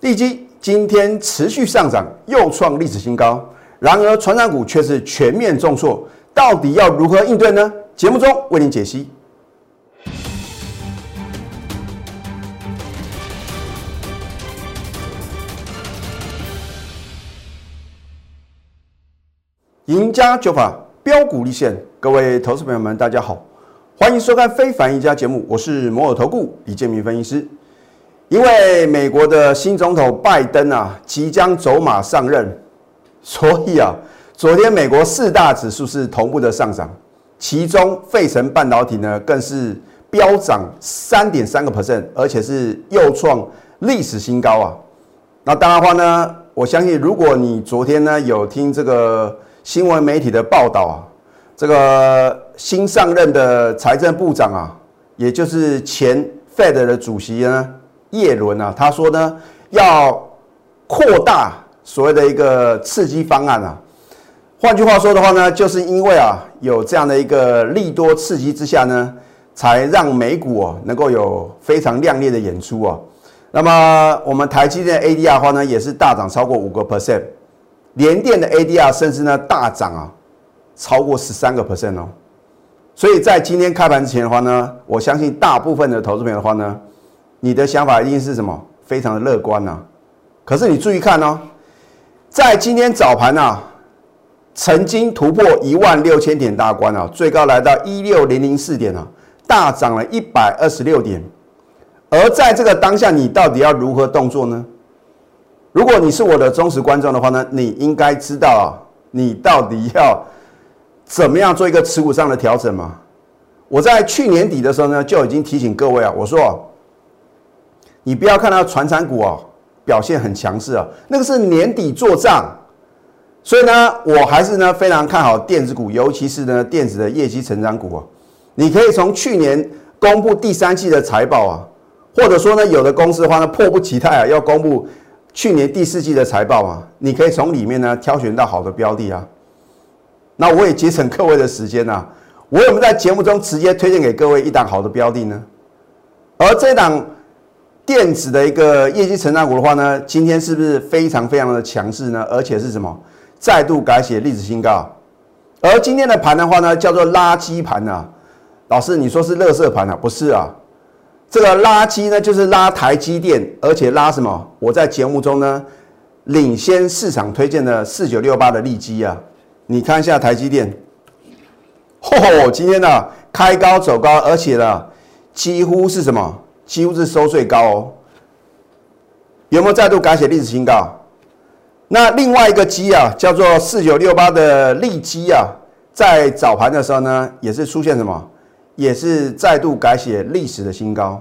地基今天持续上涨，又创历史新高。然而，传染股却是全面重挫，到底要如何应对呢？节目中为您解析。赢家九法标股立现，各位投资朋友们，大家好，欢迎收看《非凡赢家》节目，我是摩尔投顾李建明分析师。因为美国的新总统拜登啊即将走马上任，所以啊，昨天美国四大指数是同步的上涨，其中费城半导体呢更是飙涨三点三个 percent，而且是又创历史新高啊。那当然话呢，我相信如果你昨天呢有听这个。新闻媒体的报道啊，这个新上任的财政部长啊，也就是前 Fed 的主席呢，叶伦啊，他说呢，要扩大所谓的一个刺激方案啊。换句话说的话呢，就是因为啊，有这样的一个利多刺激之下呢，才让美股哦能够有非常亮丽的演出啊。那么我们台积电 ADR 的话呢，也是大涨超过五个 percent。联电的 ADR 甚至呢大涨啊，超过十三个 percent 哦，所以在今天开盘之前的话呢，我相信大部分的投资朋友的话呢，你的想法一定是什么？非常的乐观呐。可是你注意看哦，在今天早盘啊，曾经突破一万六千点大关啊，最高来到一六零零四点啊，大涨了一百二十六点。而在这个当下，你到底要如何动作呢？如果你是我的忠实观众的话呢，你应该知道啊，你到底要怎么样做一个持股上的调整嘛？我在去年底的时候呢，就已经提醒各位啊，我说，你不要看到传产股啊表现很强势啊，那个是年底做账，所以呢，我还是呢非常看好电子股，尤其是呢电子的业绩成长股啊。你可以从去年公布第三季的财报啊，或者说呢，有的公司的话呢，迫不及待啊要公布。去年第四季的财报啊，你可以从里面呢挑选到好的标的啊。那我也节省各位的时间呐，我有没有在节目中直接推荐给各位一档好的标的呢？而这档电子的一个业绩成长股的话呢，今天是不是非常非常的强势呢？而且是什么？再度改写历史新高。而今天的盘的话呢，叫做垃圾盘啊。老师，你说是垃圾盘啊？不是啊。这个垃圾呢，就是拉台积电，而且拉什么？我在节目中呢，领先市场推荐的四九六八的利基啊，你看一下台积电，嚯，今天呢开高走高，而且呢几乎是什么？几乎是收最高哦。有没有再度改写历史新高？那另外一个基啊，叫做四九六八的利基啊，在早盘的时候呢，也是出现什么？也是再度改写历史的新高，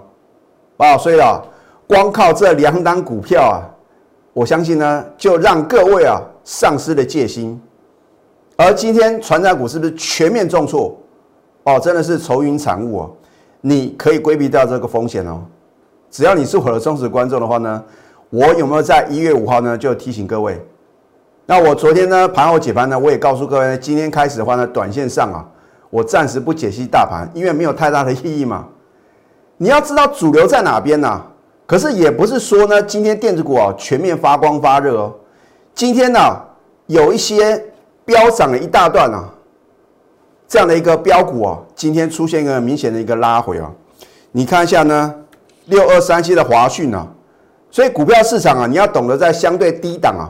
啊，所以啊，光靠这两档股票啊，我相信呢，就让各位啊丧失了戒心。而今天船长股是不是全面重挫？哦，真的是愁云惨雾哦。你可以规避掉这个风险哦。只要你是我的忠实观众的话呢，我有没有在一月五号呢就提醒各位？那我昨天呢盘后解盘呢，我也告诉各位，今天开始的话呢，短线上啊。我暂时不解析大盘，因为没有太大的意义嘛。你要知道主流在哪边呢？可是也不是说呢，今天电子股啊全面发光发热哦。今天呢，有一些飙涨了一大段啊，这样的一个标股啊，今天出现一个明显的一个拉回啊。你看一下呢，六二三七的华讯啊，所以股票市场啊，你要懂得在相对低档啊，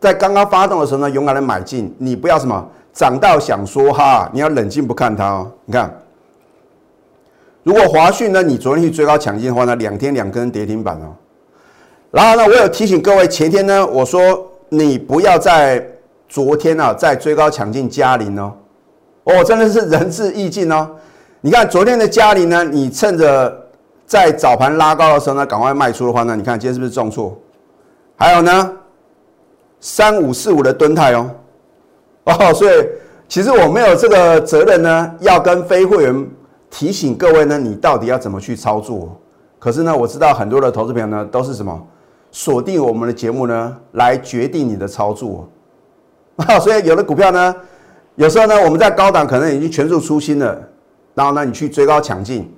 在刚刚发动的时候呢，勇敢的买进，你不要什么。涨到想说哈，你要冷静不看它哦。你看，如果华讯呢，你昨天去追高抢进的话呢，两天两根跌停板哦。然后呢，我有提醒各位，前天呢，我说你不要在昨天啊在追高抢进嘉麟哦。哦，真的是仁至义尽哦。你看昨天的嘉麟呢，你趁着在早盘拉高的时候呢，赶快卖出的话呢，你看今天是不是重挫？还有呢，三五四五的蹲态哦。哦，所以其实我没有这个责任呢，要跟非会员提醒各位呢，你到底要怎么去操作？可是呢，我知道很多的投资朋友呢，都是什么锁定我们的节目呢，来决定你的操作。啊，所以有的股票呢，有时候呢，我们在高档可能已经全数出清了，然后呢，你去追高抢进，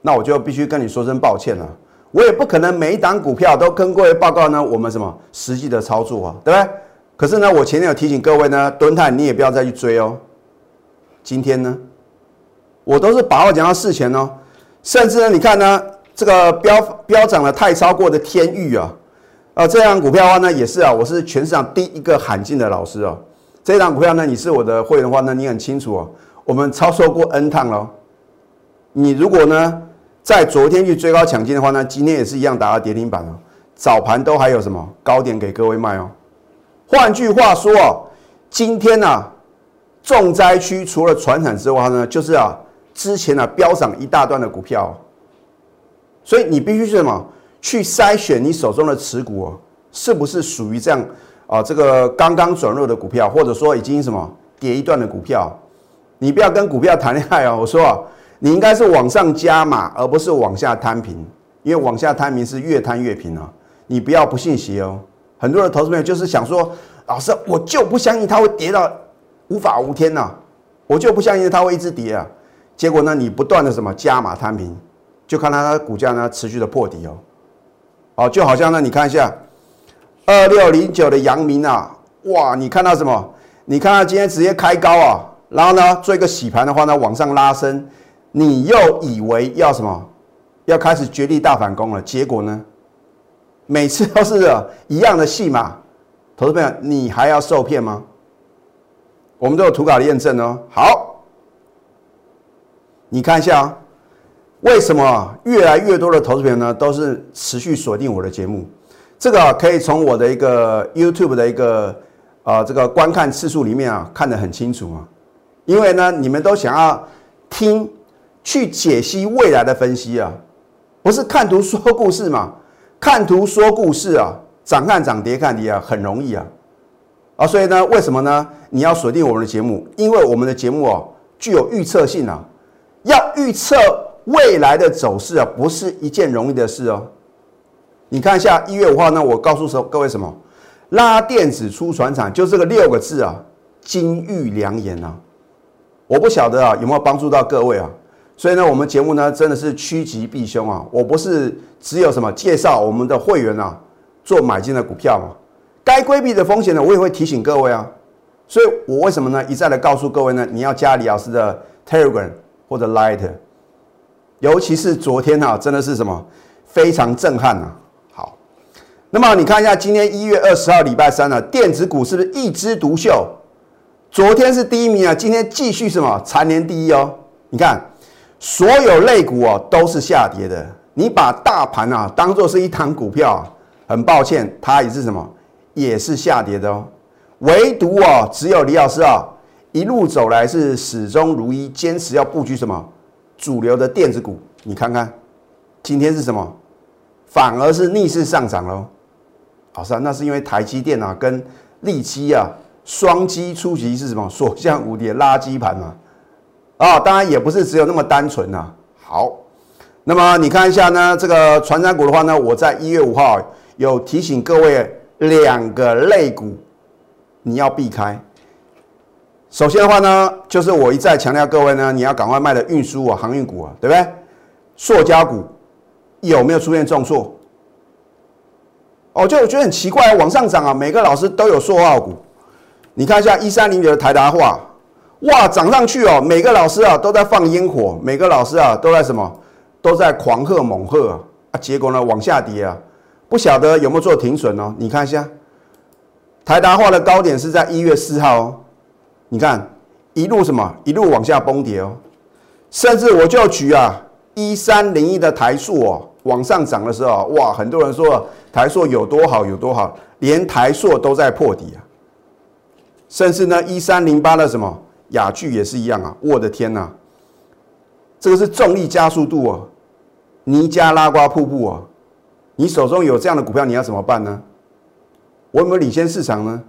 那我就必须跟你说声抱歉了。我也不可能每一档股票都跟各位报告呢，我们什么实际的操作啊，对不对？可是呢，我前天有提醒各位呢，蹲泰你也不要再去追哦。今天呢，我都是把握讲到事前哦，甚至呢，你看呢，这个飙飙涨了太超过的天域啊，啊，这样股票的话呢，也是啊，我是全市场第一个喊进的老师哦。这张股票呢，你是我的会员的话呢，你很清楚哦，我们操作过 N 趟了。你如果呢，在昨天去追高抢进的话呢，今天也是一样打到跌停板哦。早盘都还有什么高点给各位卖哦。换句话说哦，今天呢。重灾区除了船产之外呢，就是啊，之前啊飙涨一大段的股票，所以你必须是什么去筛选你手中的持股哦，是不是属于这样啊？这个刚刚转弱的股票，或者说已经什么跌一段的股票，你不要跟股票谈恋爱哦。我说，你应该是往上加码，而不是往下摊平，因为往下摊平是越摊越平啊。你不要不信邪哦。很多的投资朋友就是想说，老师，我就不相信它会跌到。无法无天呐，我就不相信它会一直跌啊！结果呢，你不断的什么加码摊平，就看它的股价呢持续的破底哦。哦，就好像呢，你看一下二六零九的阳明啊，哇，你看到什么？你看到今天直接开高啊，然后呢做一个洗盘的话呢，往上拉升，你又以为要什么？要开始绝地大反攻了，结果呢，每次都是一样的戏码，投资朋友，你还要受骗吗？我们都有图稿的验证哦。好，你看一下啊，为什么越来越多的投资朋友呢都是持续锁定我的节目？这个可以从我的一个 YouTube 的一个啊这个观看次数里面啊看得很清楚啊。因为呢，你们都想要听去解析未来的分析啊，不是看图说故事嘛？看图说故事啊，涨看涨跌看跌啊，很容易啊。啊，所以呢，为什么呢？你要锁定我们的节目，因为我们的节目哦具有预测性啊。要预测未来的走势啊，不是一件容易的事哦。你看一下一月五号呢，我告诉说各位什么？拉电子出船厂，就这个六个字啊，金玉良言啊。我不晓得啊有没有帮助到各位啊。所以呢，我们节目呢真的是趋吉避凶啊。我不是只有什么介绍我们的会员啊做买进的股票嘛。该规避的风险呢，我也会提醒各位啊，所以我为什么呢一再的告诉各位呢？你要加李老师的 Telegram 或者 Light，尤其是昨天啊，真的是什么非常震撼啊！那么你看一下今天一月二十号礼拜三呢，电子股是不是一枝独秀？昨天是第一名啊，今天继续什么蝉联第一哦？你看所有类股哦都是下跌的，你把大盘啊当做是一堂股票，很抱歉，它也是什么？也是下跌的哦，唯独哦，只有李老师啊，一路走来是始终如一，坚持要布局什么主流的电子股。你看看，今天是什么？反而是逆势上涨喽。好，是啊，那是因为台积电啊跟利基啊双击出击是什么？所向无敌垃圾盘嘛。啊，当然也不是只有那么单纯呐。好，那么你看一下呢，这个传染股的话呢，我在一月五号有提醒各位。两个类股你要避开。首先的话呢，就是我一再强调各位呢，你要赶快卖的运输啊、航运股啊，对不对？塑胶股有没有出现重挫？哦，就我觉得很奇怪，往上涨啊，每个老师都有塑化股。你看一下一三零九的台达化，哇，涨上去哦，每个老师啊都在放烟火，每个老师啊都在什么？都在狂贺猛贺啊！啊，结果呢往下跌啊。不晓得有没有做停损哦？你看一下，台达化的高点是在一月四号哦。你看一路什么一路往下崩跌哦，甚至我就举啊一三零一的台塑哦往上涨的时候，哇，很多人说台塑有多好有多好，连台塑都在破底啊。甚至呢一三零八的什么雅聚也是一样啊，我的天呐，这个是重力加速度哦，尼加拉瓜瀑布哦。你手中有这样的股票，你要怎么办呢？我有没有领先市场呢？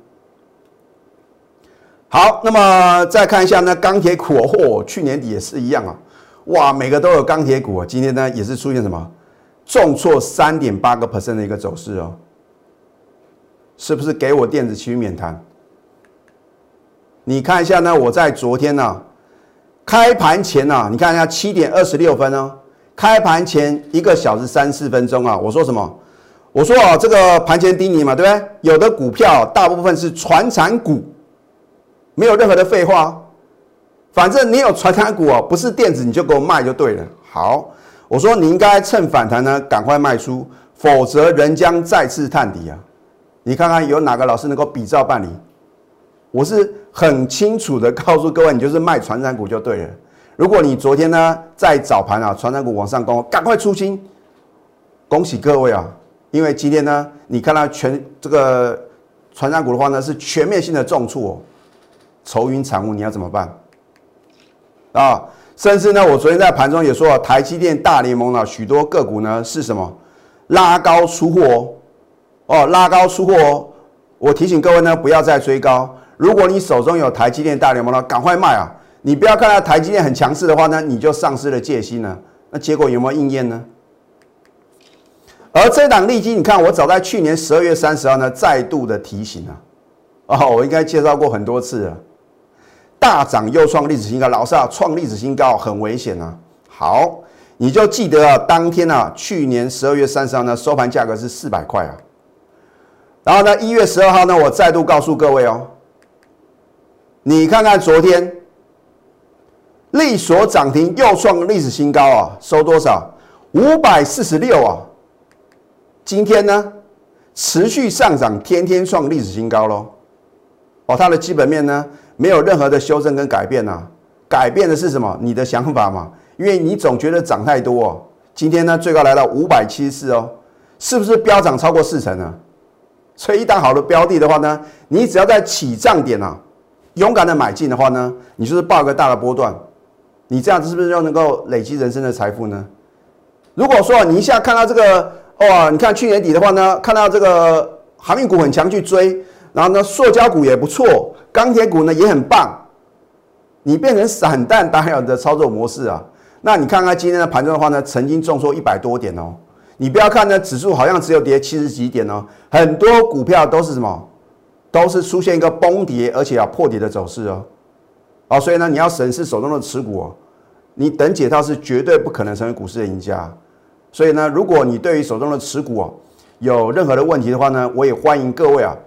好，那么再看一下呢，钢铁股哦，去年底也是一样啊，哇，每个都有钢铁股啊，今天呢也是出现什么重挫三点八个 percent 的一个走势哦，是不是给我电子区免谈？你看一下呢，我在昨天呢开盘前呢，你看一下七点二十六分哦，开盘前一个小时三四分钟啊，我说什么？我说啊，这个盘前低你嘛，对不对？有的股票大部分是传产股，没有任何的废话。反正你有传产股哦，不是电子你就给我卖就对了。好，我说你应该趁反弹呢赶快卖出，否则人将再次探底啊！你看看有哪个老师能够比照办理？我是很清楚的告诉各位，你就是卖传产股就对了。如果你昨天呢在早盘啊，传产股往上攻，赶快出清，恭喜各位啊！因为今天呢，你看到全这个传产股的话呢，是全面性的重挫哦，愁云惨雾，你要怎么办？啊，甚至呢，我昨天在盘中也说了，台积电大联盟呢，许多个股呢是什么拉高出货哦，拉高出货哦。我提醒各位呢，不要再追高。如果你手中有台积电大联盟呢，赶快卖啊！你不要看到台积电很强势的话呢，你就丧失了戒心呢。那结果有没有应验呢？而这档利基，你看我早在去年十二月三十号呢，再度的提醒啊，哦，我应该介绍过很多次了。大涨又创历史新高，老师啊，创历史新高很危险啊。好，你就记得啊，当天啊，去年十二月三十号呢，收盘价格是四百块啊。然后呢，一月十二号呢，我再度告诉各位哦，你看看昨天，利所涨停又创历史新高啊，收多少？五百四十六啊。今天呢，持续上涨，天天创历史新高喽。哦，它的基本面呢？没有任何的修正跟改变呐，改变的是什么？你的想法嘛，因为你总觉得涨太多哦。今天呢，最高来到五百七十四哦，是不是飙涨超过四成呢？所以一旦好的标的的话呢，你只要在起涨点啊，勇敢的买进的话呢，你就是报个大的波段，你这样子是不是就能够累积人生的财富呢？如果说你一下看到这个哇，你看去年底的话呢，看到这个航运股很强去追。然后呢，塑胶股也不错，钢铁股呢也很棒。你变成散弹打鸟的操作模式啊？那你看看今天的盘中的话呢，曾经重挫一百多点哦。你不要看呢，指数好像只有跌七十几点哦，很多股票都是什么？都是出现一个崩跌，而且要破跌的走势哦。哦，所以呢，你要审视手中的持股哦。你等解套是绝对不可能成为股市的赢家。所以呢，如果你对于手中的持股哦有任何的问题的话呢，我也欢迎各位啊。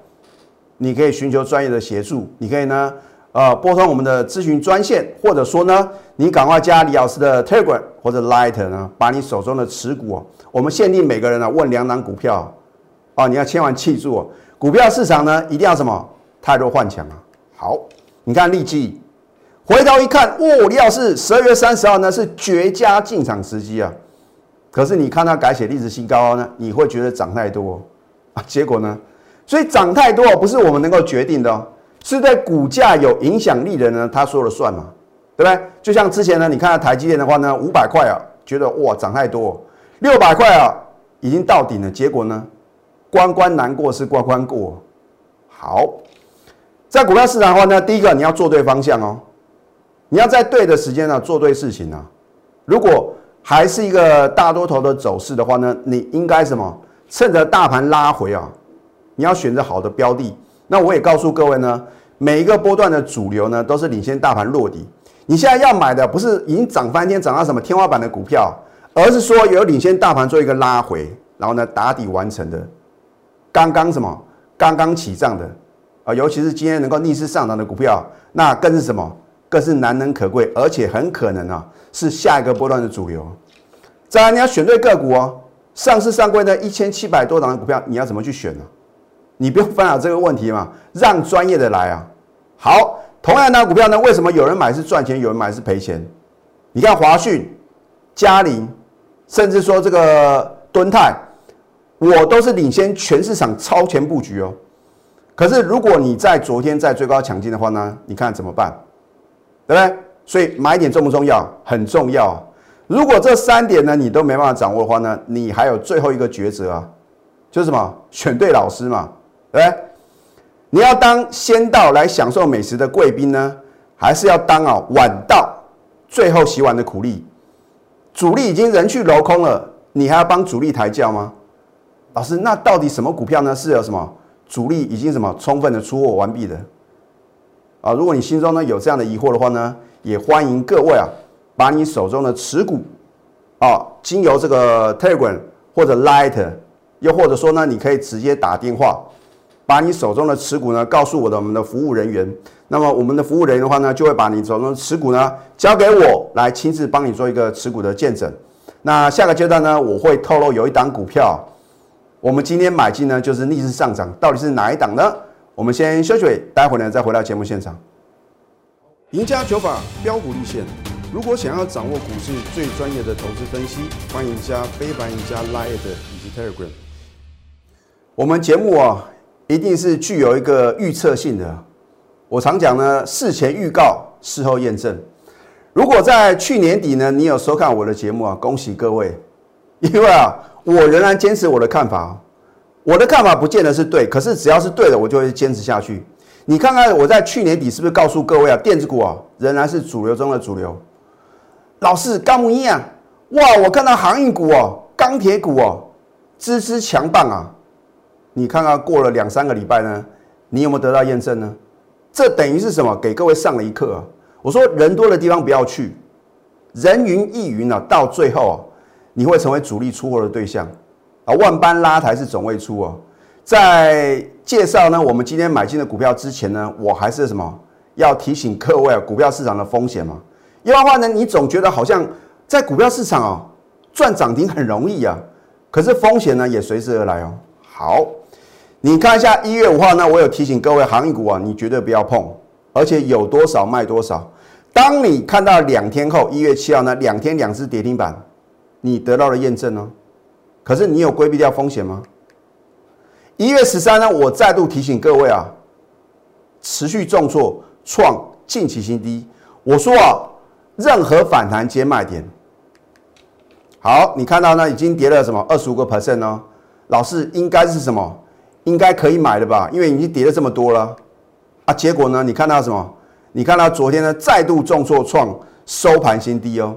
你可以寻求专业的协助，你可以呢，呃，拨通我们的咨询专线，或者说呢，你赶快加李老师的 Telegram 或者 Light 呢，把你手中的持股，我们限定每个人呢问两档股票，哦，你要千万记住，哦股票市场呢一定要什么？太弱换强啊！好，你看利基，回头一看，哦，李老师十二月三十号呢是绝佳进场时机啊，可是你看它改写历史新高呢，你会觉得涨太多啊，结果呢？所以涨太多不是我们能够决定的哦，是在股价有影响力的呢，他说了算嘛，对不对？就像之前呢，你看到台积电的话呢，五百块啊，觉得哇涨太多，六百块啊已经到顶了，结果呢，关关难过是关关过。好，在股票市场的话呢，第一个你要做对方向哦，你要在对的时间呢做对事情啊。如果还是一个大多头的走势的话呢，你应该什么？趁着大盘拉回啊。你要选择好的标的，那我也告诉各位呢，每一个波段的主流呢都是领先大盘落底。你现在要买的不是已经涨翻天、涨到什么天花板的股票，而是说有领先大盘做一个拉回，然后呢打底完成的，刚刚什么刚刚起涨的啊，尤其是今天能够逆势上涨的股票，那更是什么？更是难能可贵，而且很可能啊是下一个波段的主流。再来，你要选对个股哦，上市上柜的一千七百多档的股票，你要怎么去选呢？你不用烦恼这个问题嘛，让专业的来啊。好，同样的股票呢，为什么有人买是赚钱，有人买是赔钱？你看华讯、嘉麟，甚至说这个敦泰，我都是领先全市场超前布局哦。可是如果你在昨天在最高抢进的话呢，你看怎么办？对不对？所以买点重不重要？很重要。如果这三点呢你都没办法掌握的话呢，你还有最后一个抉择啊，就是什么？选对老师嘛。对不对？你要当先到来享受美食的贵宾呢，还是要当啊晚到最后洗碗的苦力？主力已经人去楼空了，你还要帮主力抬轿吗？老师，那到底什么股票呢？是有什么主力已经什么充分的出货完毕的？啊，如果你心中呢有这样的疑惑的话呢，也欢迎各位啊，把你手中的持股啊，经由这个 Telegram 或者 Light，又或者说呢，你可以直接打电话，把你手中的持股呢告诉我的我们的服务人员。那么我们的服务人员的话呢，就会把你手中的持股呢交给我来亲自帮你做一个持股的见证。那下个阶段呢，我会透露有一档股票，我们今天买进呢就是逆势上涨，到底是哪一档呢？我们先休息，待会呢再回到节目现场。赢家九法标股立线。如果想要掌握股市最专业的投资分析，欢迎加非凡、加 Line 以及 Telegram。我们节目啊，一定是具有一个预测性的。我常讲呢，事前预告，事后验证。如果在去年底呢，你有收看我的节目啊，恭喜各位，因为啊，我仍然坚持我的看法。我的看法不见得是对，可是只要是对的，我就会坚持下去。你看看我在去年底是不是告诉各位啊，电子股啊，仍然是主流中的主流。老师，钢木一啊，哇！我看到航运股哦，钢铁股哦，支支强棒啊！你看看过了两三个礼拜呢，你有没有得到验证呢？这等于是什么？给各位上了一课啊！我说人多的地方不要去，人云亦云啊，到最后啊，你会成为主力出货的对象啊！万般拉抬是总会出啊。在介绍呢，我们今天买进的股票之前呢，我还是什么？要提醒各位啊，股票市场的风险嘛。一般话呢，你总觉得好像在股票市场哦，赚涨停很容易啊，可是风险呢也随之而来哦。好，你看一下一月五号呢，我有提醒各位航运股啊，你绝对不要碰，而且有多少卖多少。当你看到两天后一月七号呢，两天两只跌停板，你得到了验证呢，可是你有规避掉风险吗？一月十三呢，我再度提醒各位啊，持续重挫创近期新低，我说啊。任何反弹皆卖点。好，你看到呢，已经跌了什么二十五个 percent 哦。老师应该是什么？应该可以买的吧？因为已经跌了这么多了啊。结果呢，你看到什么？你看到昨天呢再度重挫创收盘新低哦。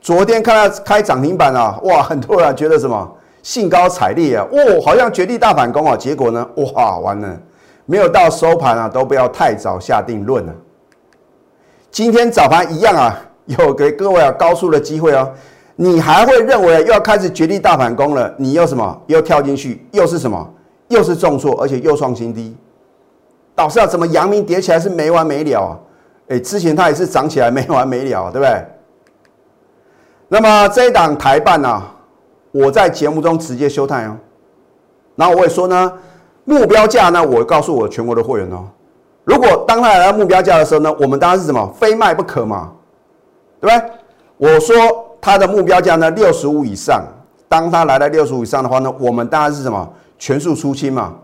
昨天看到开涨停板啊，哇，很多人觉得什么兴高采烈啊，哦，好像绝地大反攻啊。结果呢，哇，完了，没有到收盘啊，都不要太早下定论了。今天早盘一样啊。有给各位啊高速的机会哦，你还会认为又要开始绝地大反攻了？你又什么？又跳进去？又是什么？又是重挫，而且又创新低。导师啊，怎么阳明跌起来是没完没了啊？哎，之前它也是涨起来没完没了，对不对？那么这一档台办呢，我在节目中直接休态哦。然后我也说呢，目标价呢，我告诉我全国的会员哦，如果当他来到目标价的时候呢，我们当然是什么，非卖不可嘛。对不对？我说它的目标价呢，六十五以上。当它来到六十五以上的话呢，我们当然是什么全数出清嘛。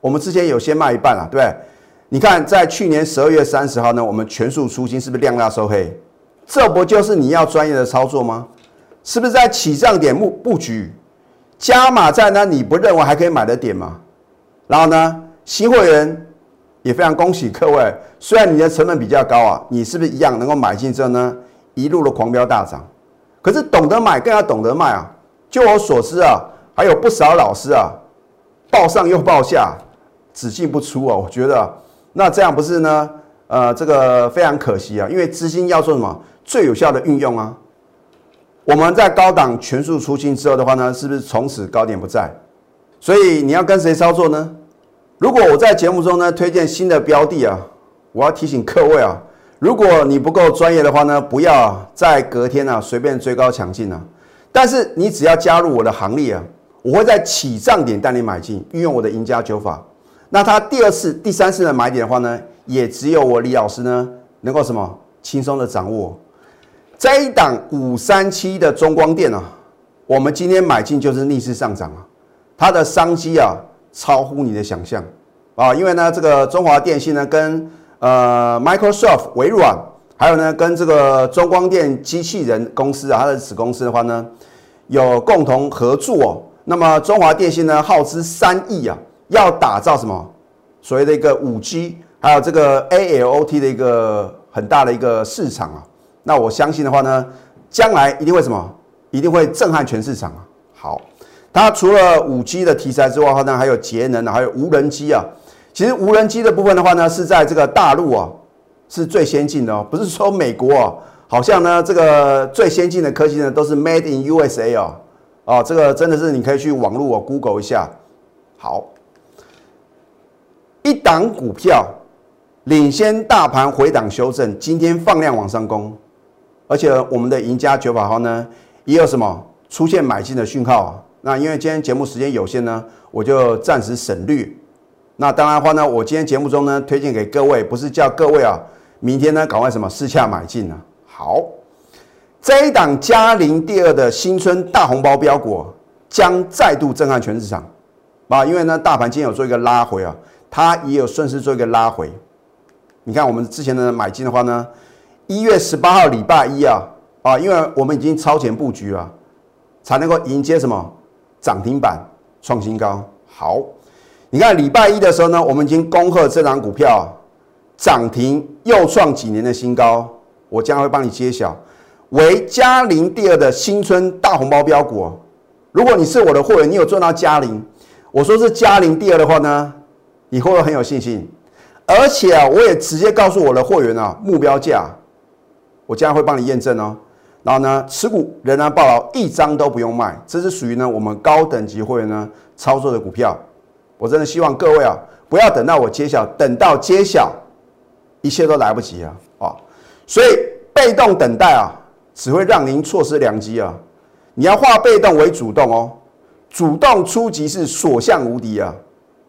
我们之前有先卖一半了，对不对？你看，在去年十二月三十号呢，我们全数出清，是不是量大收黑？这不就是你要专业的操作吗？是不是在起涨点布布局，加码在呢？你不认为还可以买的点吗？然后呢，新会员也非常恭喜各位，虽然你的成本比较高啊，你是不是一样能够买进之后呢？一路的狂飙大涨，可是懂得买更要懂得卖啊！就我所知啊，还有不少老师啊，报上又报下，只进不出啊！我觉得那这样不是呢？呃，这个非常可惜啊，因为资金要做什么最有效的运用啊？我们在高档全数出清之后的话呢，是不是从此高点不在？所以你要跟谁操作呢？如果我在节目中呢推荐新的标的啊，我要提醒各位啊。如果你不够专业的话呢，不要在隔天啊随便追高抢进啊。但是你只要加入我的行列啊，我会在起涨点带你买进，运用我的赢家九法。那它第二次、第三次的买点的话呢，也只有我李老师呢能够什么轻松的掌握。这一档五三七的中光电啊，我们今天买进就是逆势上涨啊，它的商机啊超乎你的想象啊，因为呢这个中华电信呢跟呃，Microsoft 微软，还有呢，跟这个中光电机器人公司啊，它的子公司的话呢，有共同合作哦。那么中华电信呢，耗资三亿啊，要打造什么所谓的一个五 G，还有这个 ALOT 的一个很大的一个市场啊。那我相信的话呢，将来一定会什么，一定会震撼全市场啊。好，它除了五 G 的题材之外的话呢，还有节能啊，还有无人机啊。其实无人机的部分的话呢，是在这个大陆啊是最先进的哦，不是说美国啊好像呢这个最先进的科技呢都是 Made in USA 哦，哦，这个真的是你可以去网络我 Google 一下。好，一档股票领先大盘回档修正，今天放量往上攻，而且我们的赢家九百号呢也有什么出现买进的讯号。那因为今天节目时间有限呢，我就暂时省略。那当然的话呢，我今天节目中呢推荐给各位，不是叫各位啊，明天呢赶快什么私下买进啊。好，这一档嘉陵第二的新春大红包标股将再度震撼全市场啊！因为呢，大盘今天有做一个拉回啊，它也有顺势做一个拉回。你看我们之前的买进的话呢，一月十八号礼拜一啊啊，因为我们已经超前布局了，才能够迎接什么涨停板创新高。好，你看礼拜一的时候呢，我们已经恭贺这档股票涨停又创几年的新高。我将会帮你揭晓，为嘉陵第二的新春大红包标股。如果你是我的会员，你有赚到嘉陵，我说是嘉陵第二的话呢，你会不会很有信心？而且啊，我也直接告诉我的会员啊，目标价，我将会帮你验证哦。然后呢，持股仍然报牢，一张都不用卖，这是属于呢我们高等级会员呢操作的股票。我真的希望各位啊，不要等到我揭晓，等到揭晓，一切都来不及啊！啊。所以被动等待啊，只会让您错失良机啊！你要化被动为主动哦，主动出击是所向无敌啊！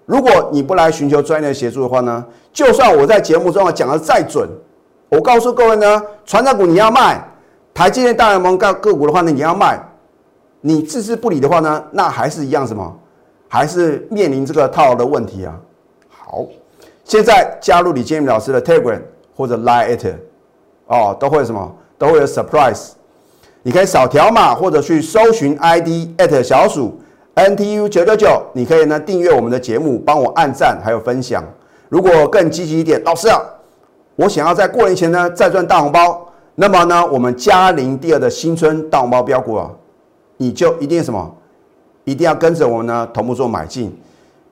如果你不来寻求专业的协助的话呢，就算我在节目中啊讲的再准，我告诉各位呢，船长股你要卖，台积电大联盟个个股的话呢你要卖，你置之不理的话呢，那还是一样什么？还是面临这个套牢的问题啊！好，现在加入李建明老师的 Telegram 或者 Line at。哦，都会什么？都会有 surprise。你可以扫条码，或者去搜寻 ID at 小鼠 NTU 九九九。你可以呢订阅我们的节目，帮我按赞还有分享。如果更积极一点，老师啊，我想要在过年前呢再赚大红包，那么呢我们嘉陵第二的新春大红包标股啊，你就一定什么？一定要跟着我们呢同步做买进。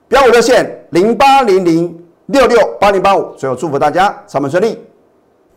标股热线零八零零六六八零八五。最后祝福大家上门顺利。